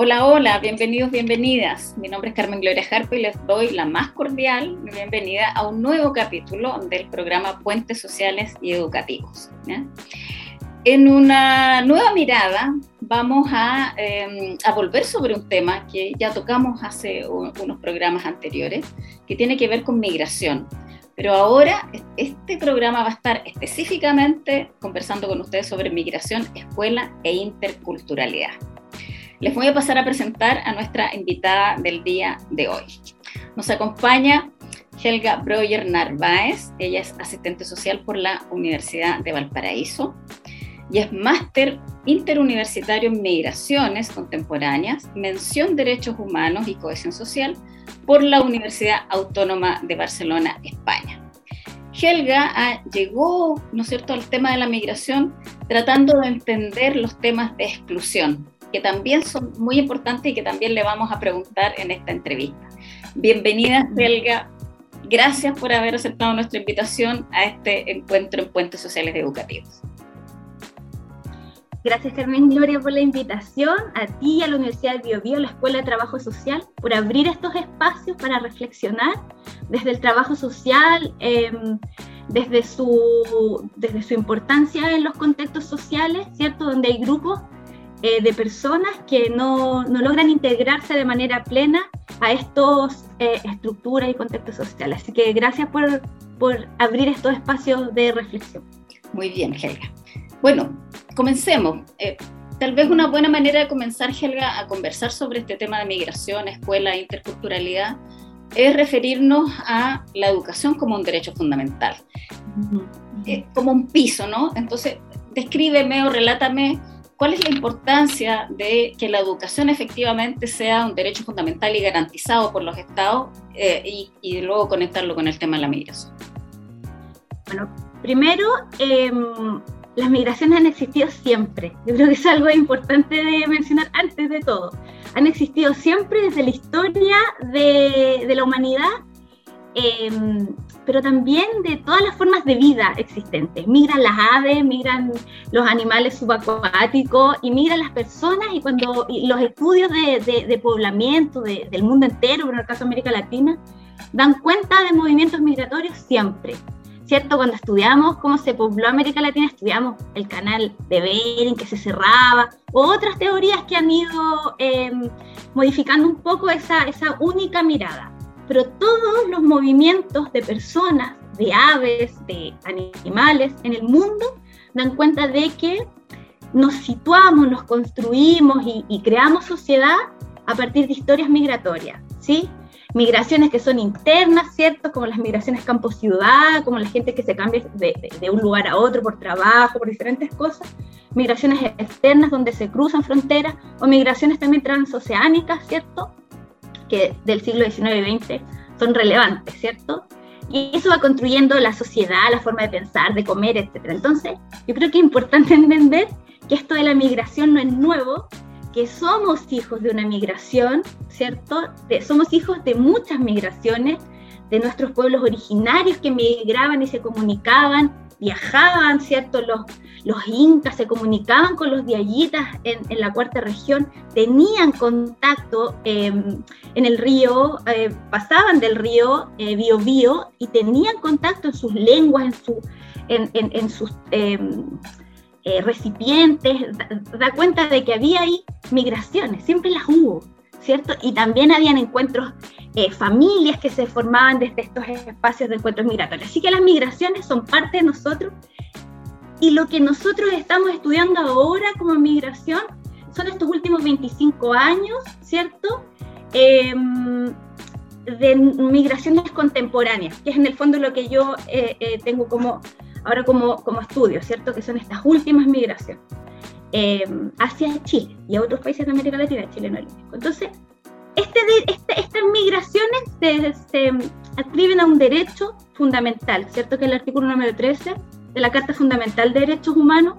Hola, hola, bienvenidos, bienvenidas. Mi nombre es Carmen Gloria Jarpa y les doy la más cordial bienvenida a un nuevo capítulo del programa Puentes Sociales y Educativos. En una nueva mirada vamos em, a, volver sobre un tema que ya tocamos hace unos programas anteriores, que tiene que ver con migración. Pero ahora este programa va a estar específicamente conversando con ustedes sobre migración, escuela e interculturalidad. Les voy a pasar a presentar a nuestra invitada del día de hoy. Nos acompaña Helga Breuer Narváez. Ella es asistente social por la Universidad de Valparaíso y es máster interuniversitario en migraciones contemporáneas, mención derechos humanos y cohesión social por la Universidad Autónoma de Barcelona, España. Helga llegó, ¿no es cierto?, al tema de la migración tratando de entender los temas de exclusión, que también son muy importantes y que también le vamos a preguntar en esta entrevista. Bienvenida, Helga. Gracias por haber aceptado nuestra invitación a este encuentro en Puentes Sociales Educativos. Gracias Carmen Gloria por la invitación, a ti, a la Universidad de Biobío, a la Escuela de Trabajo Social, por abrir estos espacios para reflexionar desde el trabajo social, em, desde, su, desde su importancia en los contextos sociales, ¿cierto? Donde hay grupos eh, de personas que no, no, logran integrarse de manera plena a estos eh, estructuras y contextos sociales. Así que gracias por, por abrir estos espacios de reflexión. Muy bien, Helga. Bueno, comencemos. Eh, tal vez una buena manera de comenzar, Helga, a conversar sobre este tema de migración, escuela, interculturalidad, es referirnos a la educación como un derecho fundamental, como un piso, ¿no? Entonces, descríbeme o relátame ¿Cuál es la importancia de que la educación efectivamente sea un derecho fundamental y garantizado por los estados eh, y, luego conectarlo con el tema de la migración? Bueno, primero, em, las migraciones han existido siempre. Yo creo que es algo importante de mencionar antes de todo. Han existido siempre desde la historia de, la humanidad Em, pero también de todas las formas de vida existentes. Migran las aves, migran los animales subacuáticos y migran las personas y cuando los estudios de, poblamiento del mundo entero, en el caso de América Latina, dan cuenta de movimientos migratorios siempre. ¿Cierto? Cuando estudiamos cómo se pobló América Latina, estudiamos el canal de Bering que se cerraba, o otras teorías que han ido em, modificando un poco esa, esa única mirada pero todos los movimientos de personas, de aves, de animales en el mundo dan cuenta de que nos situamos, nos construimos y, creamos sociedad a partir de historias migratorias, ¿sí? Migraciones que son internas, ¿cierto? Como las migraciones campo-ciudad, como la gente que se cambia de, de, un lugar a otro por trabajo, por diferentes cosas. Migraciones externas donde se cruzan fronteras, o migraciones también transoceánicas, ¿cierto? Que del siglo XIX y XX son relevantes, ¿cierto? Y eso va construyendo la sociedad, la forma de pensar, de comer, etc. Entonces, yo creo que es importante entender que esto de la migración no es nuevo, que somos hijos de una migración, ¿cierto? somos hijos de muchas migraciones, de nuestros pueblos originarios que migraban y se comunicaban, viajaban, ¿cierto? Los, los incas se comunicaban con los diayitas en, en la cuarta región, tenían contacto em, en el río, eh, pasaban del río eh, Biobío y tenían contacto en sus lenguas, en, su, en, en, sus em, eh, recipientes, da cuenta de que había ahí migraciones, siempre las hubo. ¿cierto? Y también habían encuentros, eh, familias que se formaban desde estos espacios de encuentros migratorios. Así que las migraciones son parte de nosotros y lo que nosotros estamos estudiando ahora como migración son estos últimos 25 años, ¿cierto? Em, de migraciones contemporáneas, que es en el fondo lo que yo eh, eh, tengo como ahora como, como estudio, ¿cierto? Que son estas últimas migraciones. Em, hacia Chile y a otros países de América Latina, Chile no único. Entonces, este, este, estas migraciones se, se, a un derecho fundamental, ¿cierto? Que es el artículo número 13 de la Carta Fundamental de Derechos Humanos,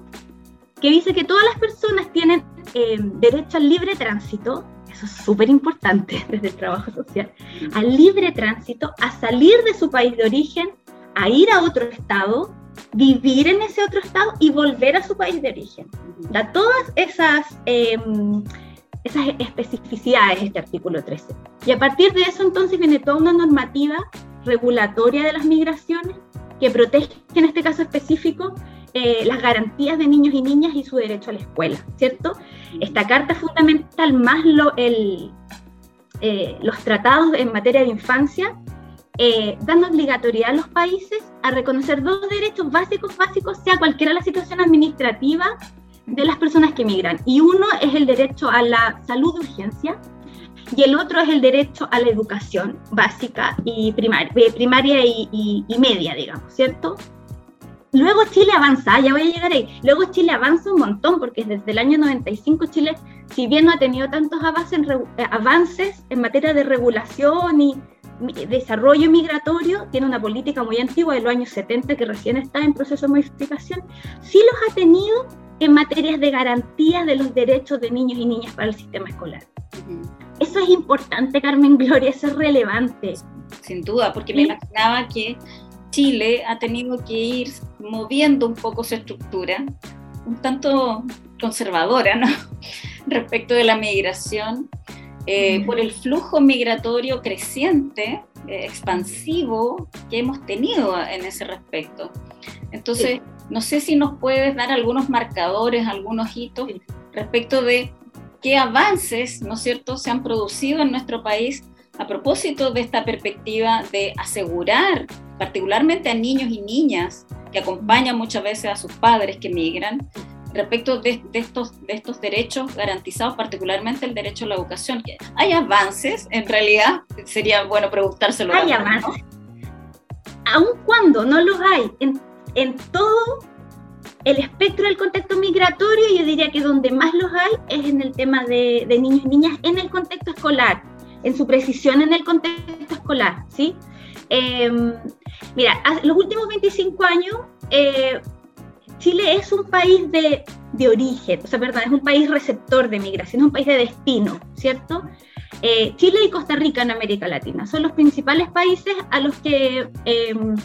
que dice que todas las personas tienen em, derecho al libre tránsito, eso es súper importante desde el trabajo social, al libre tránsito, a salir de su país de origen, a ir a otro estado, vivir en ese otro estado y volver a su país de origen. Da todas esas em, esas especificidades de este artículo 13. Y a partir de eso entonces viene toda una normativa regulatoria de las migraciones que protege en este caso específico eh, las garantías de niños y niñas y su derecho a la escuela, ¿cierto? Esta carta fundamental más lo, eh, los tratados en materia de infancia eh, dan obligatoriedad a los países a reconocer dos derechos básicos, básicos, sea cualquiera la situación administrativa de las personas que migran. Y uno es el derecho a la salud de urgencia y el otro es el derecho a la educación básica y primaria, primaria y media, digamos, ¿cierto? Luego Chile avanza, ya voy a llegar ahí. Luego Chile avanza un montón, porque desde el año 95 Chile, si bien no ha tenido tantos avances eh, avances en materia de regulación y desarrollo migratorio, tiene una política muy antigua de los años 70 que recién está en proceso de modificación, sí los ha tenido en materias de garantías de los derechos de niños y niñas para el sistema escolar. Eso es importante, Carmen Gloria, eso es relevante. Sin duda, porque me imaginaba que Chile ha tenido que ir moviendo un poco su estructura, un tanto conservadora, ¿no? respecto de la migración, eh, por el flujo migratorio creciente, eh, expansivo que hemos tenido en ese respecto. Entonces, no sé si nos puedes dar algunos marcadores, algunos hitos respecto de qué avances, ¿no es cierto?, se han producido en nuestro país a propósito de esta perspectiva de asegurar particularmente a niños y niñas que acompañan muchas veces a sus padres que migran, respecto de, estos, de estos derechos garantizados, particularmente el derecho a la educación. ¿Hay avances? En realidad, sería bueno preguntárselo. Hay avances. Aun cuando no los hay en, en todo el espectro del contexto migratorio, yo diría que donde más los hay es en el tema de, de niños y niñas en el contexto escolar, en su precisión en el contexto escolar, ¿sí? Em, mira, los últimos 25 años, eh, Chile es un país de, origen, o sea, perdón, es un país receptor de migración, es un país de destino, ¿cierto? Eh, Chile y Costa Rica en América Latina son los principales países a los que em,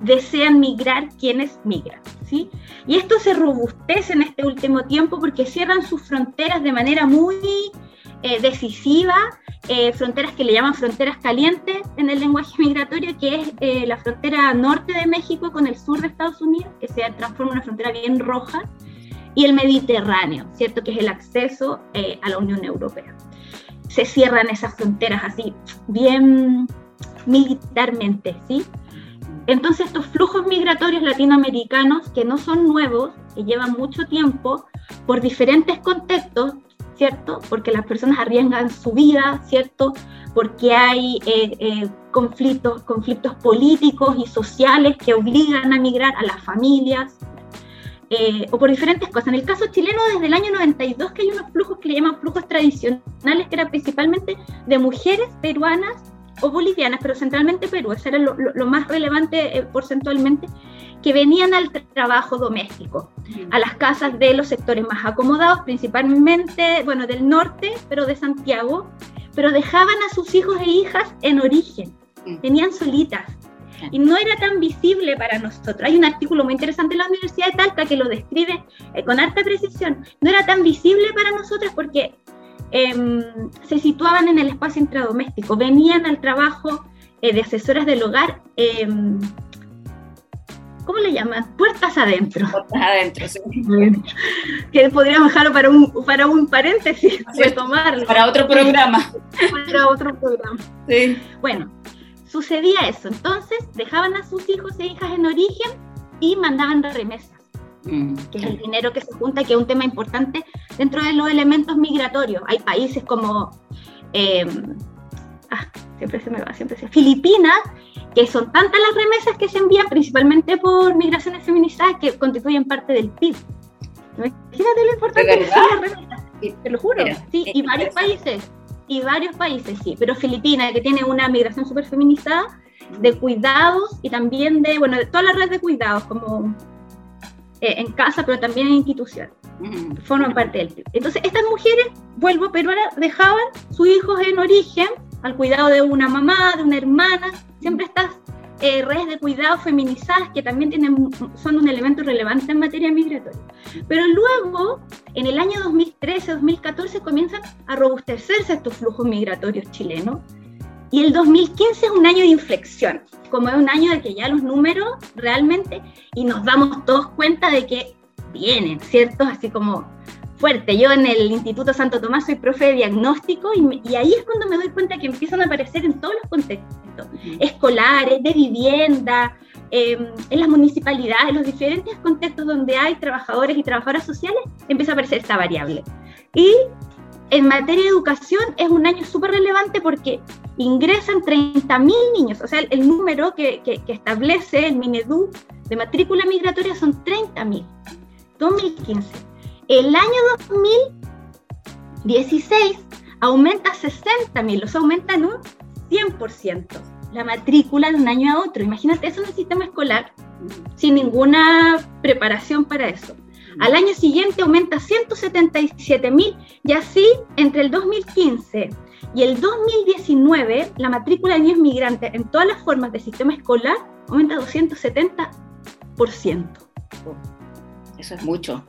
desean migrar quienes migran, ¿sí? Y esto se robustece en este último tiempo porque cierran sus fronteras de manera muy eh, decisiva, eh, fronteras que le llaman fronteras calientes en el lenguaje migratorio, que es eh, la frontera norte de México con el sur de Estados Unidos, que se transforma en una frontera bien roja, y el Mediterráneo, ¿cierto? Que es el acceso a la Unión Europea. Se cierran esas fronteras así, bien militarmente, ¿sí? Entonces estos flujos migratorios latinoamericanos, que no son nuevos, que llevan mucho tiempo, por diferentes contextos, ¿cierto? Porque las personas arriesgan su vida, ¿cierto? Porque hay eh, eh, conflictos, conflictos políticos y sociales que obligan a migrar a las familias, eh, o por diferentes cosas. En el caso chileno, desde el año 92 que hay unos flujos que le llaman flujos tradicionales, que eran principalmente de mujeres peruanas o bolivianas, pero centralmente Perú, eso era lo, lo más relevante porcentualmente, que venían al trabajo doméstico, a las casas de los sectores más acomodados, principalmente, bueno, del norte, pero de Santiago, pero dejaban a sus hijos e hijas en origen, tenían solitas. Y no era tan visible para nosotros. Hay un artículo muy interesante en la Universidad de Talca que lo describe eh, con alta precisión. No era tan visible para nosotros porque em, se situaban en el espacio intradoméstico, venían al trabajo eh, de asesoras del hogar em, ¿cómo le llaman? Puertas adentro. Puertas adentro, sí. Que podríamos dejarlo para un, para un paréntesis, retomarlo. Para otro programa. para otro programa. Sí. Bueno, sucedía eso. Entonces, dejaban a sus hijos e hijas en origen y mandaban remesas. Mm, que es el dinero que se junta, que es un tema importante dentro de los elementos migratorios. Hay países como eh, ah, siempre se me va, siempre se Filipinas, que son tantas las remesas que se envían principalmente por migraciones feminizadas que constituyen parte del PIB. Imagínate lo importante que son las remesas, te lo juro. Sí, y varios países, y varios países, sí, pero Filipinas, que tiene una migración súper feminizada, de cuidados y también de, bueno, de toda la red de cuidados, como eh, en casa, pero también en instituciones. Forman parte del PIB. Entonces, estas mujeres, vuelvo, pero ahora dejaban sus hijos en origen al cuidado de una mamá, de una hermana, siempre estás eh, redes de cuidado feminizadas que también tienen, son un elemento relevante en materia migratoria. Pero luego, en el año 2013-2014, comienzan a robustecerse estos flujos migratorios chilenos. Y el 2015 es un año de inflexión, como es un año de que ya los números realmente, y nos damos todos cuenta de que vienen, ¿cierto? Así como fuerte. Yo en el Instituto Santo Tomás soy profe de diagnóstico y, ahí es cuando me doy cuenta que empiezan a aparecer en todos los contextos, escolares, de vivienda, em, en las municipalidades, en los diferentes contextos donde hay trabajadores y trabajadoras sociales, empieza a aparecer esta variable. Y en materia de educación es un año súper relevante porque ingresan 30.000 niños, o sea, el, número que, que, que, establece el Minedu de matrícula migratoria son 30.000. 2015. El año 2016 aumenta 60.000, o sea, aumenta en un 100% la matrícula de un año a otro. Imagínate eso en el sistema escolar sin ninguna preparación para eso. Al año siguiente aumenta 177.000 y así entre el 2015 y el 2019 la matrícula de niños migrantes en todas las formas del sistema escolar aumenta 270%. Eso es mucho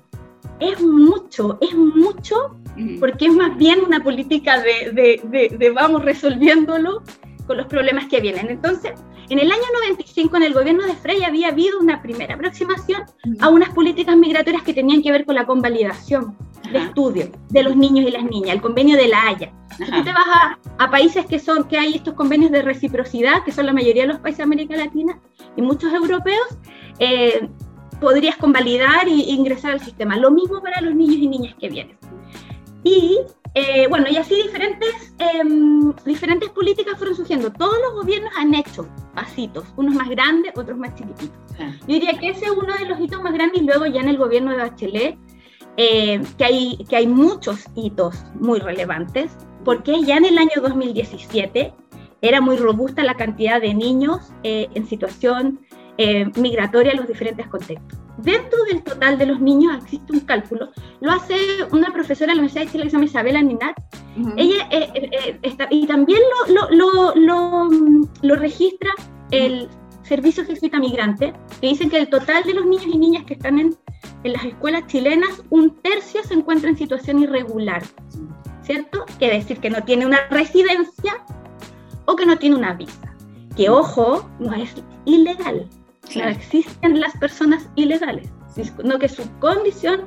es mucho, es mucho, porque es más bien una política de, de, vamos resolviéndolo con los problemas que vienen. Entonces, en el año 95, en el gobierno de Frey, había habido una primera aproximación a unas políticas migratorias que tenían que ver con la convalidación de estudio de los niños y las niñas, el convenio de la Haya. Si tú te vas a, a, países que son que hay estos convenios de reciprocidad, que son la mayoría de los países de América Latina y muchos europeos, eh, podrías convalidar e ingresar al sistema. Lo mismo para los niños y niñas que vienen. Y eh, bueno, y así diferentes, em, diferentes políticas fueron surgiendo. Todos los gobiernos han hecho pasitos, unos más grandes, otros más chiquititos. Yo diría que ese es uno de los hitos más grandes y luego ya en el gobierno de Bachelet, eh, que, hay, que hay muchos hitos muy relevantes, porque ya en el año 2017 era muy robusta la cantidad de niños eh, en situación migratoria en los diferentes contextos. Dentro del total de los niños existe un cálculo, lo hace una profesora de la Universidad de Chile que se llama Isabela Ninat, ella eh, eh, está, y también lo, lo, lo, lo, registra el Servicio Jesuita Migrante, que dicen que el total de los niños y niñas que están en, en las escuelas chilenas, un tercio se encuentra en situación irregular, ¿cierto? Quiere decir que no tiene una residencia o que no tiene una visa. Que ojo, no es ilegal, no existen las personas ilegales, sino que su condición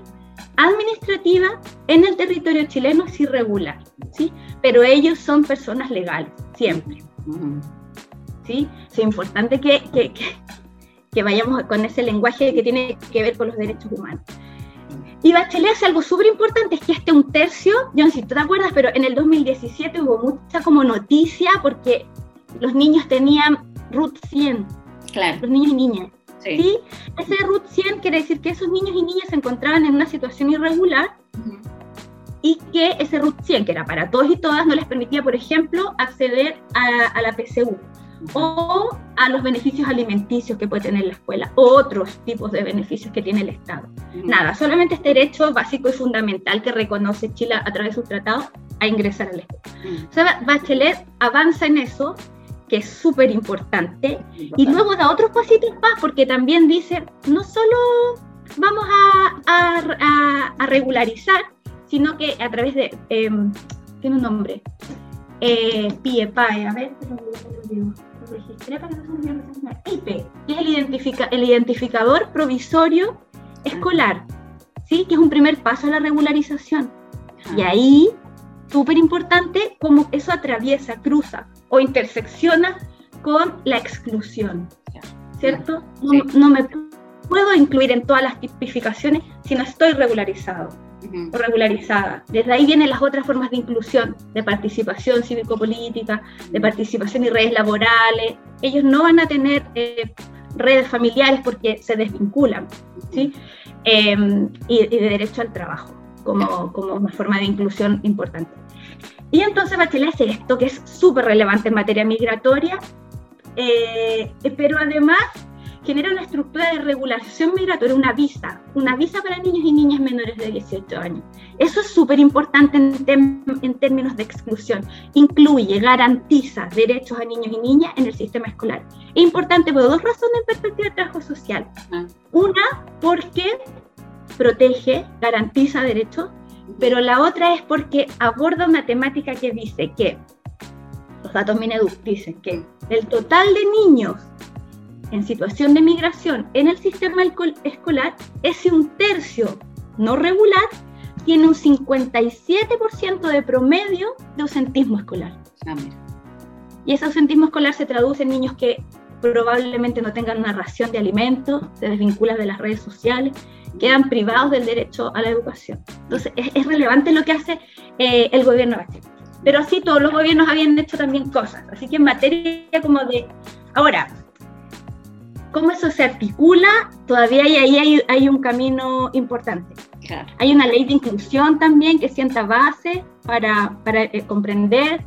administrativa en el territorio chileno es irregular, ¿sí? Pero ellos son personas legales, siempre. ¿Sí? Es importante que, que, que, vayamos con ese lenguaje que tiene que ver con los derechos humanos. Y Bachelet hace algo súper importante, es que este un tercio, yo no sé si tú te acuerdas, pero en el 2017 hubo mucha como noticia porque los niños tenían RUT 100, Claro. Los niños y niñas. Sí. Ese RUT 100 quiere decir que esos niños y niñas se encontraban en una situación irregular y que ese RUT 100, que era para todos y todas, no les permitía, por ejemplo, acceder a, la PCU o a los beneficios alimenticios que puede tener la escuela, o otros tipos de beneficios que tiene el Estado. Nada, solamente este derecho básico y fundamental que reconoce Chile a través de sus tratados a ingresar a la escuela. O sea, Bachelet avanza en eso que es súper importante, y luego da otros pasitos más, porque también dice, no solo vamos a, a, regularizar, sino que a través de, em, tiene un nombre, eh, PIEPAE, a ver, lo registré para que IP, que es el, identifica, el identificador provisorio escolar, ¿sí? que es un primer paso a la regularización. Y ahí, súper importante, cómo eso atraviesa, cruza o intersecciona con la exclusión, ¿cierto? No, me puedo incluir en todas las tipificaciones si no estoy regularizado o regularizada. Desde ahí vienen las otras formas de inclusión, de participación cívico-política, de participación y redes laborales. Ellos no van a tener eh, redes familiares porque se desvinculan, ¿sí? Em, y, y, de derecho al trabajo como, como una forma de inclusión importante. Y entonces Bachelet hace esto, que es súper relevante en materia migratoria, eh, pero además genera una estructura de regulación migratoria, una visa, una visa para niños y niñas menores de 18 años. Eso es súper importante en, en, términos de exclusión. Incluye, garantiza derechos a niños y niñas en el sistema escolar. Es importante por dos razones en perspectiva de trabajo social. Ah. Una, porque protege, garantiza derechos, pero la otra es porque aborda una temática que dice que, los datos Mineduc dicen que el total de niños en situación de migración en el sistema escolar, ese un tercio no regular tiene un 57% de promedio de ausentismo escolar. Ah, y ese ausentismo escolar se traduce en niños que probablemente no tengan una ración de alimentos, se desvinculan de las redes sociales, quedan privados del derecho a la educación. Entonces, es, relevante lo que hace eh, el gobierno de Pero así todos los gobiernos habían hecho también cosas. Así que en materia como de... Ahora, cómo eso se articula, todavía hay, ahí hay, un camino importante. Hay una ley de inclusión también que sienta base para, para eh, comprender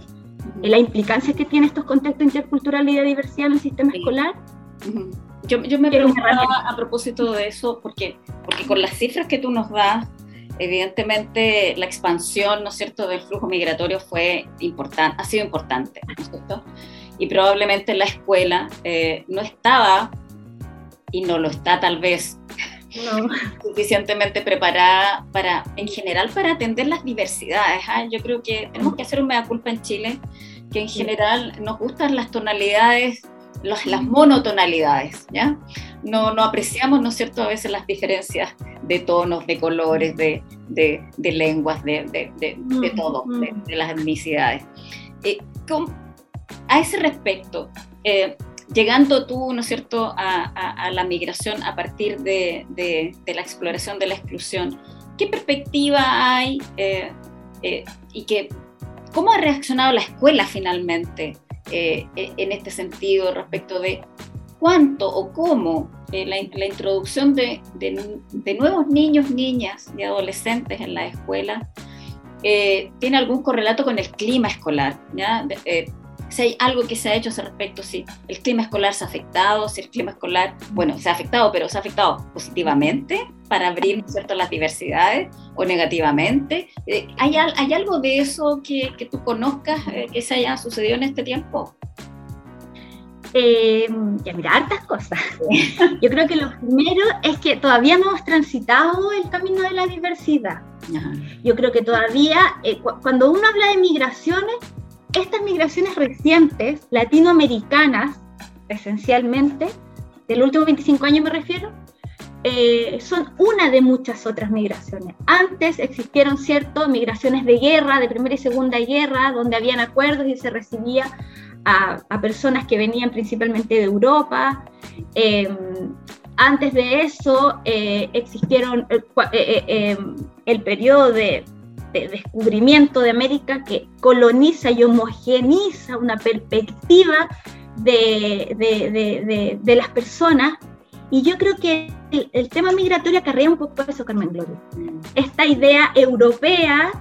eh, la implicancia que tiene estos contextos interculturales y de diversidad en el sistema escolar. Yo, yo, me preguntaba a propósito de eso, porque, porque con las cifras que tú nos das, evidentemente la expansión, ¿no es cierto?, del flujo migratorio fue importante, ha sido importante, ¿no es cierto? Y probablemente la escuela eh, no estaba y no lo está tal vez suficientemente preparada para, en general, para atender las diversidades. ¿ah? Yo creo que tenemos que hacer un mea culpa en Chile, que en general nos gustan las tonalidades, las, las monotonalidades, ¿ya? No, no apreciamos, ¿no es cierto?, a veces las diferencias de tonos, de colores, de, de, de lenguas, de, de, de todo, de, las etnicidades. Eh, a ese respecto, eh, llegando tú, ¿no es cierto?, a, la migración a partir de, la exploración de la exclusión, ¿qué perspectiva hay eh, eh, y que, cómo ha reaccionado la escuela finalmente eh, en este sentido respecto de cuánto o cómo la, introducción de, nuevos niños, niñas y adolescentes en la escuela tiene algún correlato con el clima escolar? ¿ya? si hay algo que se ha hecho ese respecto, si el clima escolar se ha afectado, si el clima escolar, bueno, se ha afectado, pero se ha afectado positivamente para abrir ¿cierto? las diversidades o negativamente. Eh, ¿hay, ¿Hay algo de eso que, que tú conozcas eh, que se haya sucedido en este tiempo? Eh, ya mira, hartas cosas. Yo creo que lo primero es que todavía no hemos transitado el camino de la diversidad. Yo creo que todavía, cuando uno habla de migraciones, estas migraciones recientes, latinoamericanas, esencialmente, del último 25 años me refiero, eh, son una de muchas otras migraciones. Antes existieron ciertas migraciones de guerra, de Primera y Segunda Guerra, donde habían acuerdos y se recibía a, personas que venían principalmente de Europa. Em, antes de eso eh, existieron eh, em, el periodo de de descubrimiento de América que coloniza y homogeniza una perspectiva de, de, de, las personas. Y yo creo que el, tema migratorio acarrea un poco eso, Carmen Gloria. Esta idea europea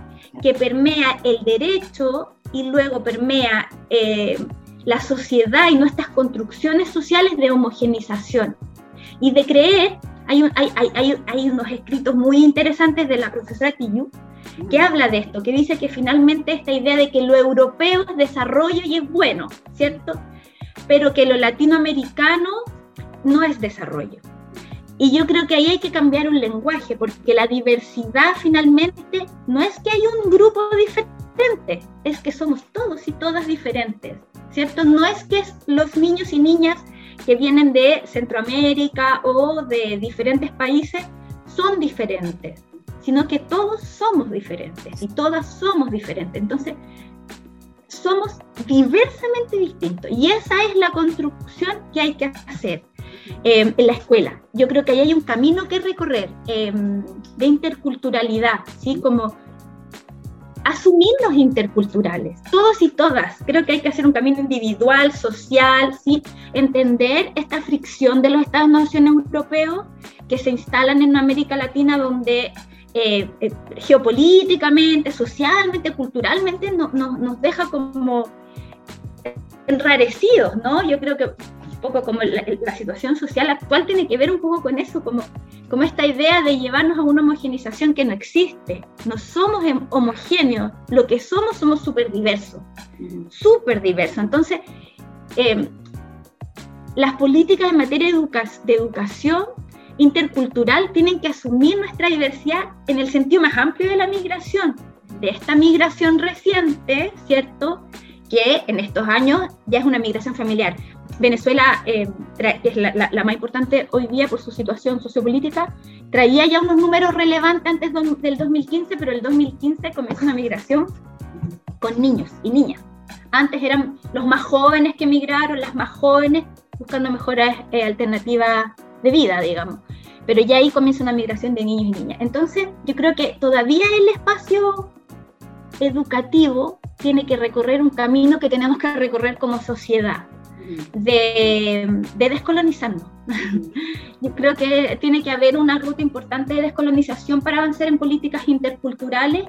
que permea el derecho y luego permea eh, la sociedad y nuestras construcciones sociales de homogenización. Y de creer, hay, hay, hay, hay unos escritos muy interesantes de la profesora Quillu, que habla de esto, que dice que finalmente esta idea de que lo europeo es desarrollo y es bueno, ¿cierto? Pero que lo latinoamericano no es desarrollo. Y yo creo que ahí hay que cambiar un lenguaje, porque la diversidad finalmente no es que hay un grupo diferente, es que somos todos y todas diferentes, ¿cierto? No es que los niños y niñas que vienen de Centroamérica o de diferentes países son diferentes sino que todos somos diferentes y todas somos diferentes. Entonces, somos diversamente distintos y esa es la construcción que hay que hacer em, en la escuela. Yo creo que ahí hay un camino que recorrer em, de interculturalidad, ¿sí? Como asumirnos interculturales, todos y todas. Creo que hay que hacer un camino individual, social, ¿sí? entender esta fricción de los Estados-nación europeos que se instalan en América Latina donde eh, eh, geopolíticamente, socialmente, culturalmente, no, nos deja como enrarecidos, ¿no? Yo creo que poco como la, situación social actual tiene que ver un poco con eso, como, como esta idea de llevarnos a una homogenización que no existe. No somos homogéneos, lo que somos somos súper diversos, súper diversos. Entonces, eh, las políticas en materia de, educación intercultural tienen que asumir nuestra diversidad en el sentido más amplio de la migración, de esta migración reciente, ¿cierto? Que en estos años ya es una migración familiar. Venezuela, eh, que es la, más importante hoy día por su situación sociopolítica, traía ya unos números relevantes antes del 2015, pero el 2015 comenzó una migración con niños y niñas. Antes eran los más jóvenes que migraron, las más jóvenes buscando mejores eh, alternativas de vida, digamos. Pero ya ahí comienza una migración de niños y niñas. Entonces, yo creo que todavía el espacio educativo tiene que recorrer un camino que tenemos que recorrer como sociedad, de, de descolonizarnos. Yo creo que tiene que haber una ruta importante de descolonización para avanzar en políticas interculturales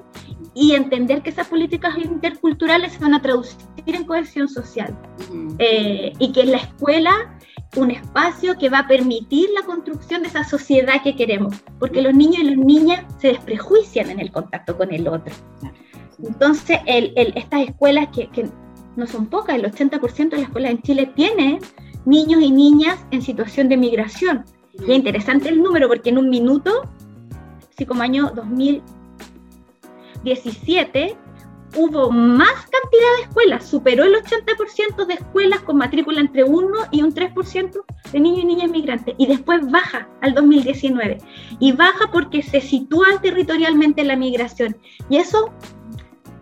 y entender que esas políticas interculturales se van a traducir en cohesión social eh, y que es la escuela un espacio que va a permitir la construcción de esa sociedad que queremos, porque los niños y las niñas se desprejuician en el contacto con el otro. Entonces, el, estas escuelas que, que, no son pocas, el 80% de las escuelas en Chile tienen niños y niñas en situación de migración. Y es interesante el número porque en un minuto, así como año 2017, hubo más cantidad de escuelas, superó el 80% de escuelas con matrícula entre 1 y un 3% de niños y niñas migrantes, y después baja al 2019. Y baja porque se sitúa territorialmente la migración. Y eso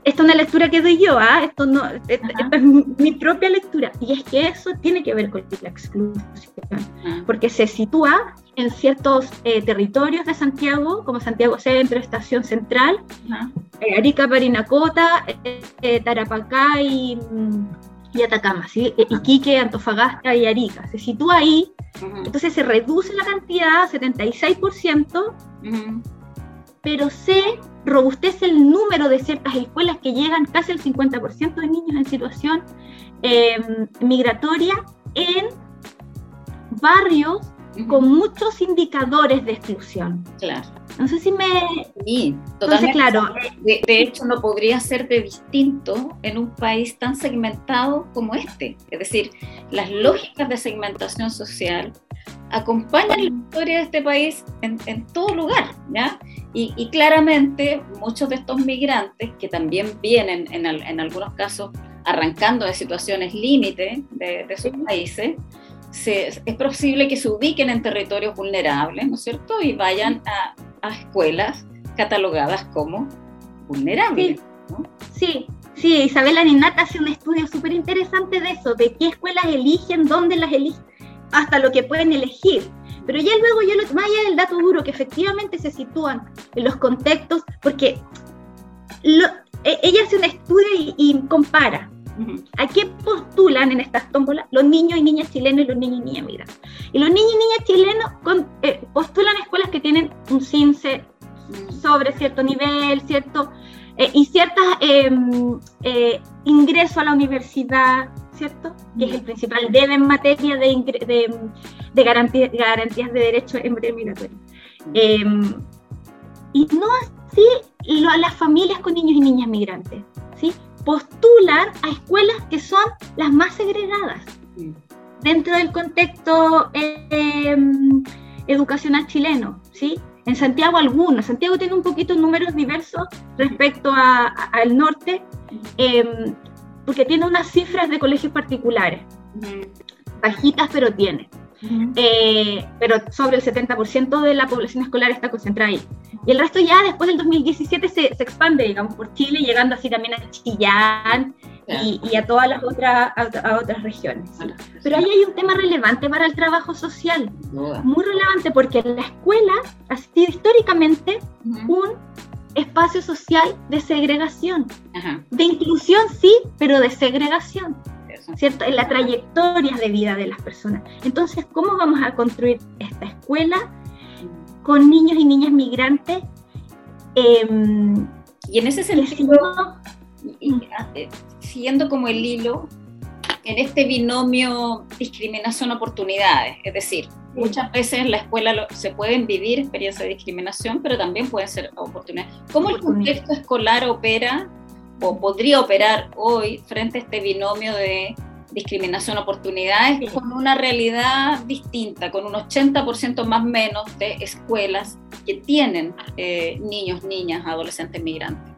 esta es una lectura que doy yo, ¿ah? esto no, esta, es mi propia lectura, y es que eso tiene que ver con la exclusión, ah. porque se sitúa en ciertos eh, territorios de Santiago, como Santiago Centro, Estación Central, eh, Arica, Parinacota, eh, Tarapacá y, y Atacama, ¿sí? Iquique, Antofagasta y Arica. Se sitúa ahí, entonces se reduce la cantidad a 76%, pero se robustece el número de ciertas escuelas que llegan casi el 50% de niños en situación em, migratoria en barrios con muchos indicadores de exclusión. Claro. No sé si me... Sí, totalmente. claro. De, hecho, no podría ser de distinto en un país tan segmentado como este. Es decir, las lógicas de segmentación social acompañan la historia de este país en, en todo lugar, ¿ya? Y, claramente muchos de estos migrantes, que también vienen en, en algunos casos arrancando de situaciones límite de, sus países, es posible que se ubiquen en territorios vulnerables, ¿no es cierto? Y vayan a, a escuelas catalogadas como vulnerables. Sí, sí, Isabel Aninata hace un estudio súper interesante de eso, de qué escuelas eligen, dónde las eligen, hasta lo que pueden elegir. Pero ya luego, yo lo, más allá del dato duro, que efectivamente se sitúan en los contextos, porque e, ella hace un estudio y, compara. ¿A qué postulan en estas tómbolas los niños y niñas chilenos y los niños y niñas migrantes? Y los niños y niñas chilenos eh, postulan escuelas que tienen un CINCE sobre cierto nivel, cierto, eh, y ciertos em, eh, ingresos a la universidad, ¿cierto? Que es el principal debe en materia de, de, de garantías de derechos en materia migratoria. Em, y no así lo, a las familias con niños y niñas migrantes, ¿sí? Postular a escuelas que son las más segregadas dentro del contexto em, educacional chileno, ¿sí? En Santiago algunos, Santiago tiene un poquito números diversos respecto al norte, eh, porque tiene unas cifras de colegios particulares, bajitas pero tiene. Eh, pero sobre el 70% de la población escolar está concentrada ahí. Y el resto ya después del 2017 se, se expande, digamos, por Chile, llegando así también a Chillán y, a todas las otras, a, otras regiones. Pero ahí hay un tema relevante para el trabajo social, muy relevante porque la escuela ha sido históricamente un espacio social de segregación, de inclusión sí, pero de segregación. ¿Cierto? En la trayectoria de vida de las personas. Entonces, ¿cómo vamos a construir esta escuela con niños y niñas migrantes? Em, y en ese sentido, y, eh, siguiendo como el hilo, en este binomio discriminación-oportunidades, es decir, muchas veces en la escuela se pueden vivir experiencias de discriminación, pero también pueden ser oportunidades. ¿Cómo el contexto escolar opera o podría operar hoy frente a este binomio de discriminación oportunidades con una realidad distinta, con un 80% más menos de escuelas que tienen eh, niños, niñas, adolescentes migrantes.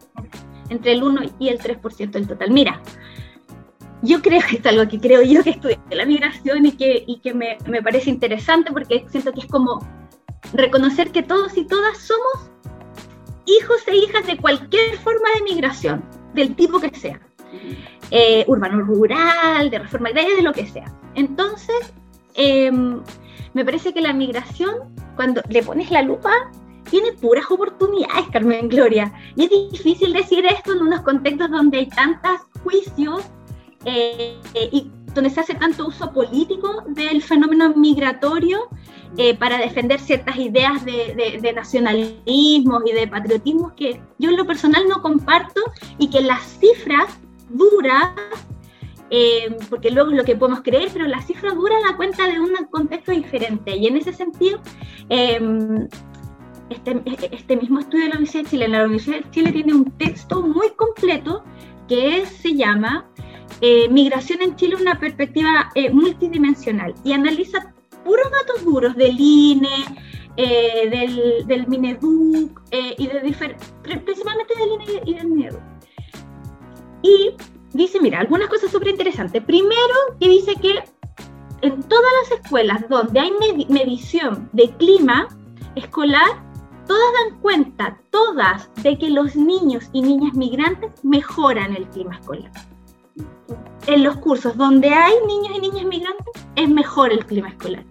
Entre el 1 y el 3% del total. Mira, yo creo que es algo que creo yo que estudié la migración y que, y que me, me parece interesante porque siento que es como reconocer que todos y todas somos hijos e hijas de cualquier forma de migración, del tipo que sea eh, urbano-rural, de reforma agraria, de lo que sea. Entonces, em, me parece que la migración, cuando le pones la lupa, tiene puras oportunidades, Carmen Gloria. Y es difícil decir esto en unos contextos donde hay tantos juicios eh, y donde se hace tanto uso político del fenómeno migratorio eh, para defender ciertas ideas de, de, nacionalismo y de patriotismo que yo en lo personal no comparto y que las cifras dura, eh, porque luego es lo que podemos creer, pero la cifra dura la cuenta de un contexto diferente. Y en ese sentido, em, este, este, mismo estudio de la Universidad de Chile, la Universidad de Chile tiene un texto muy completo que se llama eh, Migración en Chile, una perspectiva eh, multidimensional, y analiza puros datos duros del INE, del, del, Mineduc y de principalmente del INE y del Mineduc. Y dice, mira, algunas cosas súper interesantes. Primero, que dice que en todas las escuelas donde hay medición de clima escolar, todas dan cuenta, todas, de que los niños y niñas migrantes mejoran el clima escolar. En los cursos donde hay niños y niñas migrantes, es mejor el clima escolar.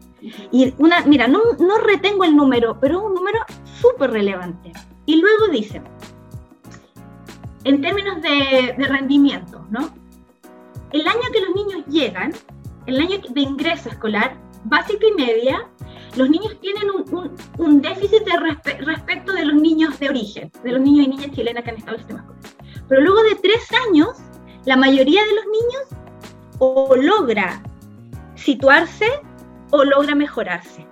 Y una, mira, no, no retengo el número, pero es un número súper relevante. Y luego dice, en términos de, rendimiento, ¿no? El año que los niños llegan, el año de ingreso escolar, básica y media, los niños tienen un, déficit respecto de los niños de origen, de los niños y niñas chilenas que han estado en el sistema escolar. Pero luego de tres años, la mayoría de los niños o logra situarse o logra mejorarse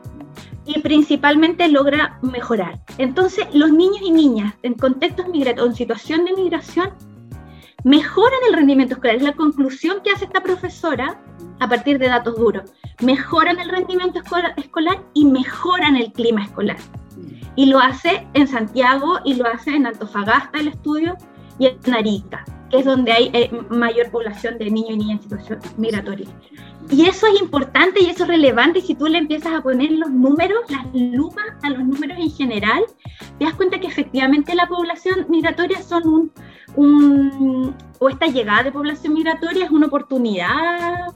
y principalmente logra mejorar. Entonces, los niños y niñas en contextos migratorios, en situación de migración, mejoran el rendimiento escolar. Es la conclusión que hace esta profesora a partir de datos duros. Mejoran el rendimiento escolar y mejoran el clima escolar. Y lo hace en Santiago y lo hace en Antofagasta el estudio y en Arica, que es donde hay eh, mayor población de niños y niñas en situación migratoria. Y eso es importante y eso es relevante. Y si tú le empiezas a poner los números, las lupas a los números en general, te das cuenta que efectivamente la población migratoria son un, un o esta llegada de población migratoria es una oportunidad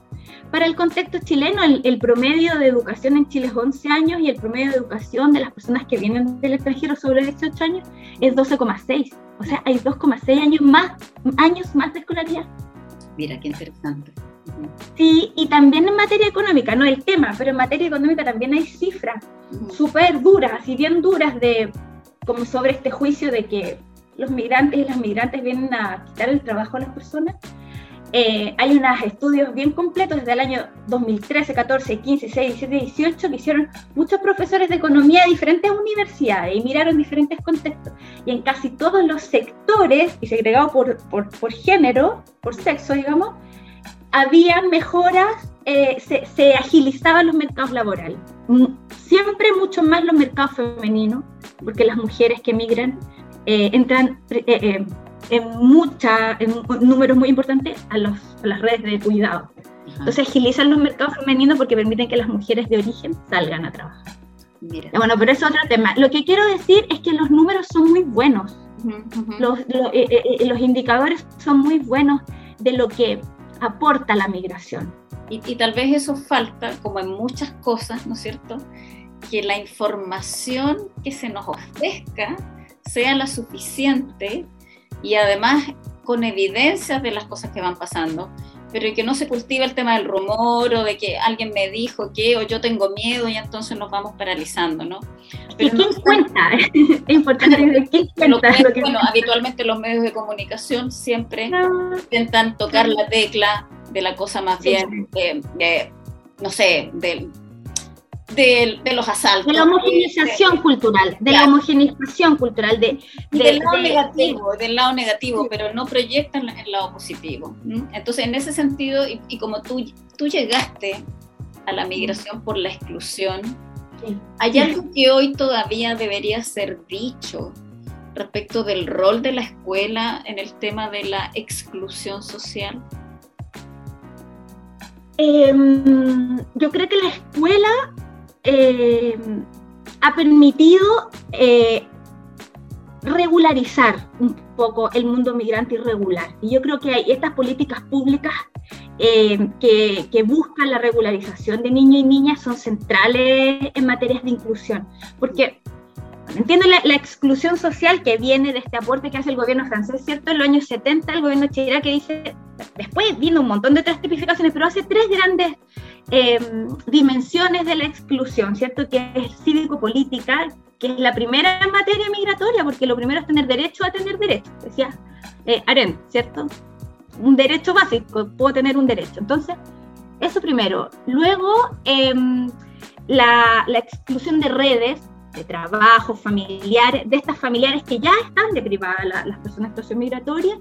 para el contexto chileno. El, promedio de educación en Chile es 11 años y el promedio de educación de las personas que vienen del extranjero sobre 18 años es 12,6. O sea, hay 2,6 años más, años más de escolaridad. Mira, qué interesante. Sí, y también en materia económica, no el tema, pero en materia económica también hay cifras súper duras, y bien duras, de como sobre este juicio de que los migrantes y las migrantes vienen a quitar el trabajo a las personas. Eh, hay unos estudios bien completos desde el año 2013, 14, 15, 16, 17, 18 que hicieron muchos profesores de economía de diferentes universidades y miraron diferentes contextos. Y en casi todos los sectores, y segregado por, por, género, por sexo, digamos, había mejoras, eh, se, agilizaban los mercados laborales. Siempre mucho más los mercados femeninos, porque las mujeres que migran eh, entran en, mucha, en números muy importantes a, los, las redes de cuidado. Entonces agilizan los mercados femeninos porque permiten que las mujeres de origen salgan a trabajar. Bueno, pero es otro tema. Lo que quiero decir es que los números son muy buenos. los, los indicadores son muy buenos de lo que aporta la migración. Y, tal vez eso falta, como en muchas cosas, ¿no es cierto? Que la información que se nos ofrezca sea la suficiente y además con evidencias de las cosas que van pasando, pero que no se cultiva el tema del rumor o de que alguien me dijo que o yo tengo miedo y entonces nos vamos paralizando, ¿no? Pero ¿Y quién cuenta? es importante quién cuenta. bueno, habitualmente los medios de comunicación siempre intentan tocar la tecla de la cosa más bien, no sé, del de, los asaltos. De la homogenización cultural, de la homogenización cultural, de, del lado negativo, del lado negativo, pero no proyectan el lado positivo. Entonces, en ese sentido, y, como tú, tú llegaste a la migración por la exclusión, hay algo que hoy todavía debería ser dicho respecto del rol de la escuela en el tema de la exclusión social. Em, yo creo que la escuela eh, ha permitido eh, regularizar un poco el mundo migrante irregular. Y yo creo que hay estas políticas públicas eh, que, buscan la regularización de niños y niñas son centrales en materias de inclusión. Porque entiendo la, exclusión social que viene de este aporte que hace el gobierno francés, ¿cierto? En los años 70 el gobierno chileno que dice, después vino un montón de otras tipificaciones, pero hace tres grandes Em, dimensiones de la exclusión, ¿cierto? Que es cívico-política, que es la primera materia migratoria, porque lo primero es tener derecho a tener derecho, decía eh, ¿cierto? Un derecho básico, puedo tener un derecho. Entonces, eso primero. Luego, em, la, exclusión de redes, de trabajo, familiares, de estas familiares que ya están deprivadas las personas en situación migratoria,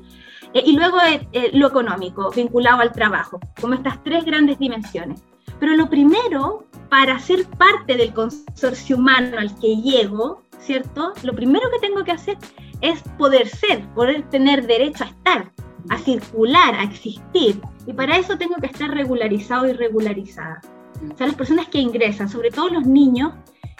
eh, y luego eh, eh, lo económico, vinculado al trabajo, como estas tres grandes dimensiones. Pero lo primero, para ser parte del consorcio humano al que llego, ¿cierto? Lo primero que tengo que hacer es poder ser, poder tener derecho a estar, a circular, a existir. Y para eso tengo que estar regularizado y regularizada. O sea, las personas que ingresan, sobre todo los niños,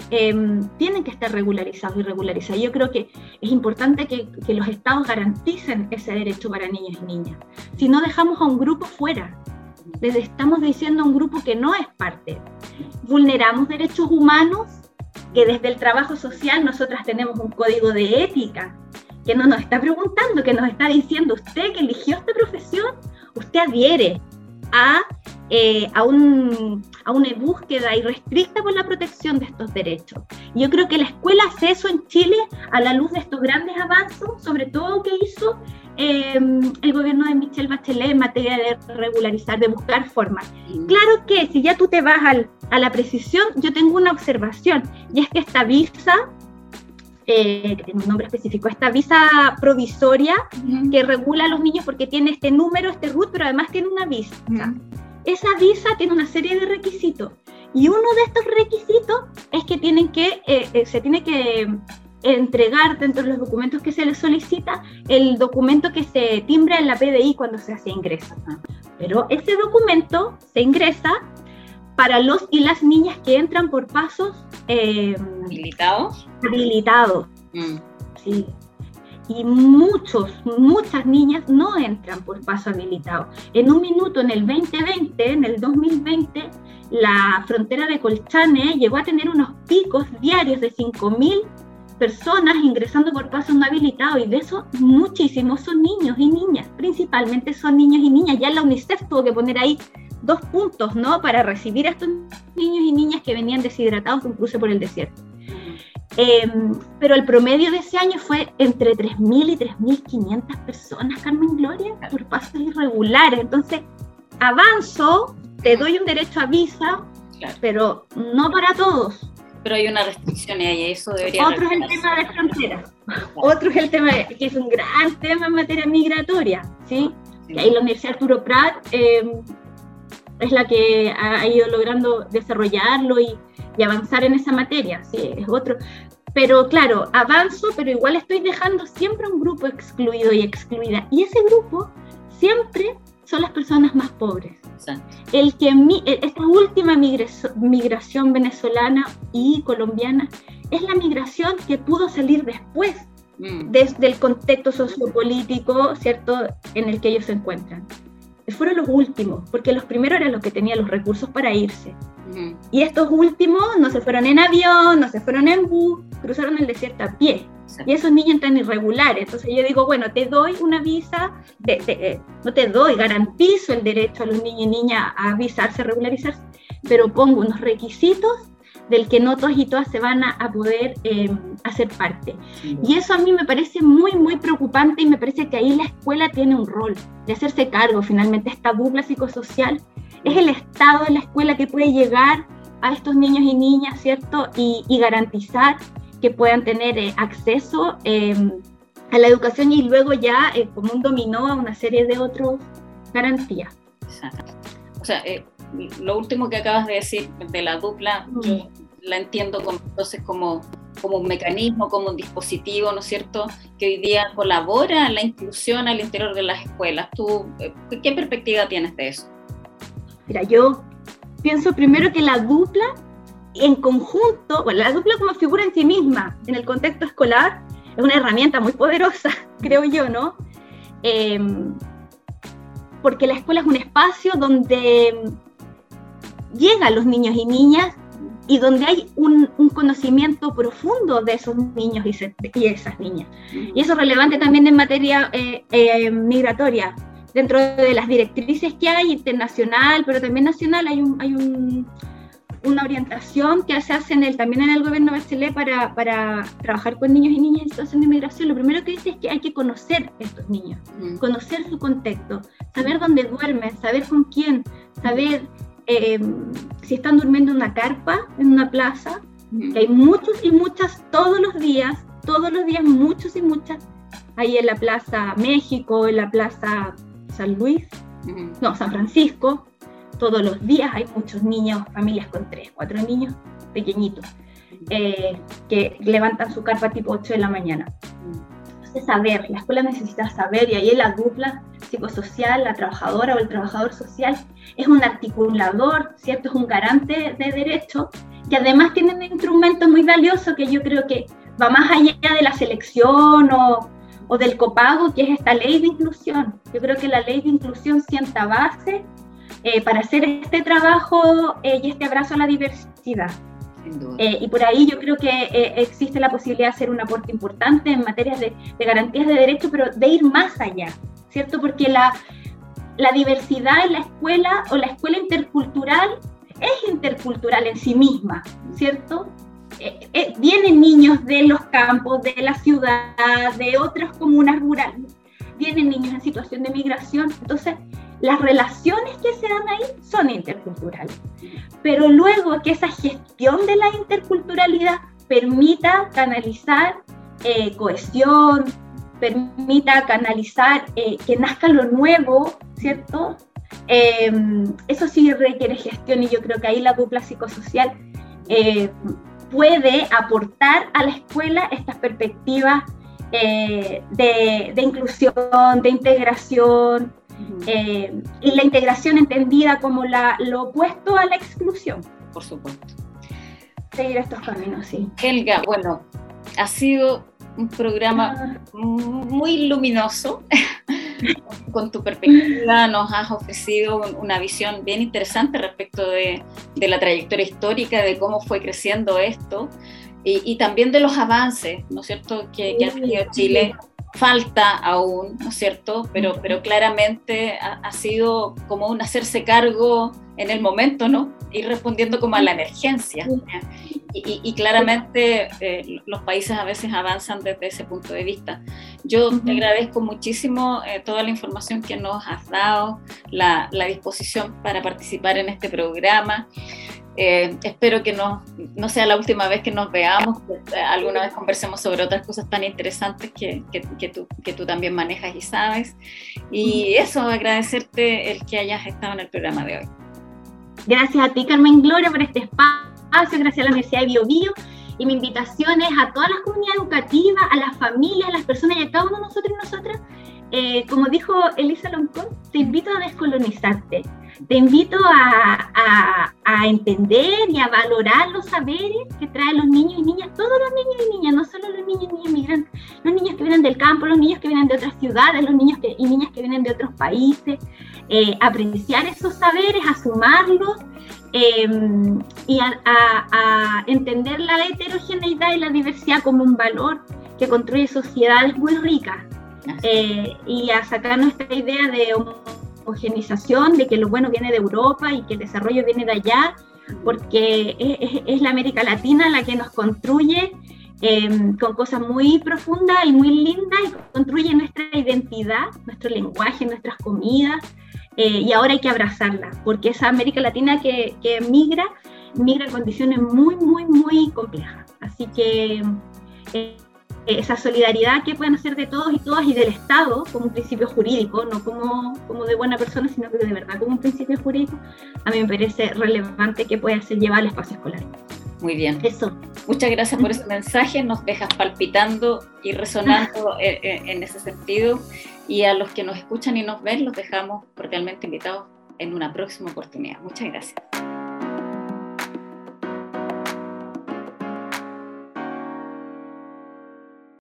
em, tienen que estar regularizados y regularizados. Yo creo que es importante que, que, los estados garanticen ese derecho para niños y niñas. Si no dejamos a un grupo fuera, les estamos diciendo a un grupo que no es parte. Vulneramos derechos humanos, que desde el trabajo social nosotras tenemos un código de ética, que no nos está preguntando, que nos está diciendo usted que eligió esta profesión, usted adhiere a, eh, a, un, a una búsqueda irrestricta por la protección de estos derechos. Yo creo que la escuela hace eso en Chile a la luz de estos grandes avances, sobre todo que hizo Em, el gobierno de Michelle Bachelet en materia de regularizar, de buscar formas. Claro que si ya tú te vas a la precisión, yo tengo una observación, y es que esta visa, eh, que tiene un nombre específico, esta visa provisoria que regula a los niños porque tiene este número, este root, pero además tiene una visa. Esa visa tiene una serie de requisitos. Y uno de estos requisitos es que tienen que, eh, eh, se tiene que entregar dentro de los documentos que se les solicita el documento que se timbra en la PDI cuando se hace ingreso. Pero ese documento se ingresa para los y las niñas que entran por pasos eh, habilitados. Habilitados. Mm. Sí. Y muchos, muchas niñas no entran por paso habilitado. En un minuto, en el 2020, en el 2020, la frontera de Colchane llegó a tener unos picos diarios de 5.000 personas ingresando por pasos no habilitados y de eso muchísimos son niños y niñas, principalmente son niños y niñas. Ya la UNICEF tuvo que poner ahí dos puntos, ¿no? Para recibir a estos niños y niñas que venían deshidratados de un cruce por el desierto. Em, pero el promedio de ese año fue entre 3.000 y 3.500 personas, Carmen Gloria, por pasos irregulares. Entonces, avanzo, te doy un derecho a visa, pero no para todos pero hay una restricción y ahí eso debería... Otro es el tema de fronteras. Otro es el tema, que es un gran tema en materia migratoria, ¿sí? Y ahí la Universidad Arturo Prat em, es la que ha ido logrando desarrollarlo y, y, avanzar en esa materia, ¿sí? Es otro. Pero claro, avanzo, pero igual estoy dejando siempre un grupo excluido y excluida. Y ese grupo siempre son las personas más pobres. El que e, esta última migración venezolana y colombiana es la migración que pudo salir después mm. desde el contexto sociopolítico, ¿cierto?, en el que ellos se encuentran. Fueron los últimos, porque los primeros eran los que tenían los recursos para irse. Y estos últimos no se fueron en avión, no se fueron en bus, cruzaron el desierto a pie. Y esos niños están irregulares. Entonces yo digo, bueno, te doy una visa, eh, no te doy, garantizo el derecho a los niños y niñas a visarse, regularizarse, pero pongo unos requisitos del que no todas y todas se van a, poder eh, hacer parte. Y eso a mí me parece muy, muy preocupante y me parece que ahí la escuela tiene un rol de hacerse cargo finalmente esta dupla psicosocial. Es el Estado de la escuela que puede llegar a estos niños y niñas, ¿cierto? Y, garantizar que puedan tener eh, acceso em, a la educación y luego ya eh, como un dominó a una serie de otros garantías. Exacto. O sea, lo último que acabas de decir de la dupla, yo la entiendo como, entonces como, como un mecanismo, como un dispositivo, ¿no es cierto?, que hoy día colabora en la inclusión al interior de las escuelas. ¿Tú eh, qué perspectiva tienes de eso? Mira, yo pienso primero que la dupla en conjunto, bueno, la dupla como figura en sí misma, en el contexto escolar, es una herramienta muy poderosa, creo yo, ¿no? Em, porque la escuela es un espacio donde llega a los niños y niñas y donde hay un, conocimiento profundo de esos niños y, esas niñas. Y eso es relevante también en materia eh, eh, migratoria. Dentro de las directrices que hay, internacional, pero también nacional, hay, un, hay un, una orientación que se hace en el, también en el gobierno de para, para trabajar con niños y niñas en situación de migración. Lo primero que dice es que hay que conocer a estos niños, conocer su contexto, saber dónde duermen, saber con quién, saber eh, si están durmiendo en una carpa, en una plaza, que hay muchos y muchas todos los días, todos los días muchos y muchas, ahí en la Plaza México, en la Plaza San Luis, no, San Francisco, todos los días hay muchos niños, familias con tres, cuatro niños pequeñitos, eh, que levantan su carpa tipo 8 de la mañana. Saber, la escuela necesita saber, y ahí la dupla psicosocial, la trabajadora o el trabajador social, es un articulador, ¿cierto? Es un garante de derechos y además tienen instrumentos muy valiosos que yo creo que va más allá de la selección o, o del copago, que es esta ley de inclusión. Yo creo que la ley de inclusión sienta base eh, para hacer este trabajo eh, y este abrazo a la diversidad. Eh, y por ahí yo creo que existe la posibilidad de hacer un aporte importante en materia de, garantías de derechos, pero de ir más allá. ¿cierto? Porque la, la diversidad en la escuela o la escuela intercultural es intercultural en sí misma, ¿cierto? Eh, eh, vienen niños de los campos, de la ciudad, de otras comunas rurales, vienen niños en situación de migración, entonces las relaciones que se dan ahí son interculturales. Pero luego que esa gestión de la interculturalidad permita canalizar eh, cohesión, permita canalizar, eh, que nazca lo nuevo, ¿cierto? Em, eso sí requiere gestión y yo creo que ahí la dupla psicosocial eh, puede aportar a la escuela estas perspectivas de, inclusión, de integración, y la integración entendida como la, lo opuesto a la exclusión. Por supuesto. Seguir estos caminos, sí. Helga, bueno, ha sido un programa muy luminoso. Con tu perspectiva nos has ofrecido una visión bien interesante respecto de, la trayectoria histórica, de cómo fue creciendo esto y, también de los avances, ¿no es cierto?, que, ha tenido Chile. Falta aún, ¿no es cierto?, pero, pero claramente ha, sido como un hacerse cargo en el momento, ¿no? Ir respondiendo como a la emergencia. Y, claramente eh, los países a veces avanzan desde ese punto de vista. Yo te agradezco muchísimo eh, toda la información que nos has dado, la, disposición para participar en este programa. Eh, espero que no, no sea la última vez que nos veamos, que alguna vez conversemos sobre otras cosas tan interesantes que, que, que, tú, que tú también manejas y sabes. Y eso, agradecerte el que hayas estado en el programa de hoy. Gracias a ti, Carmen Gloria, por este espacio gracias a la Universidad de Bio, Bio y mi invitación es a todas las comunidades educativas, a las familias, a las personas y a cada uno de nosotros y nosotras. Eh, como dijo Elisa Loncón, te invito a descolonizarte, te invito a, a, a, entender y a valorar los saberes que traen los niños y niñas, todos los niños y niñas, no solo los niños y niñas migrantes, los niños que vienen del campo, los niños que vienen de otras ciudades, los niños y niñas que vienen de otros países, eh, apreciar esos saberes, a sumarlos Em, y a, entender la heterogeneidad y la diversidad como un valor que construye sociedades muy ricas eh, y a sacar nuestra idea de homogenización, de que lo bueno viene de Europa y que el desarrollo viene de allá, porque es, la América Latina la que nos construye em, con cosas muy profundas y muy lindas y construye nuestra identidad, nuestro lenguaje, nuestras comidas, eh, y ahora hay que abrazarla, porque esa América Latina que, migra, migra en condiciones muy, muy, muy complejas. Así que eh, esa solidaridad que pueden hacer de todos y todas y del Estado como un principio jurídico, no como, como de buena persona, sino que de verdad como un principio jurídico, a mí me parece relevante que pueda ser llevar al espacio escolar. Muy bien. Eso. Muchas gracias por ese mensaje, nos dejas palpitando y resonando en ese sentido. Y a los que nos escuchan y nos ven, los dejamos cordialmente invitados en una próxima oportunidad. Muchas gracias.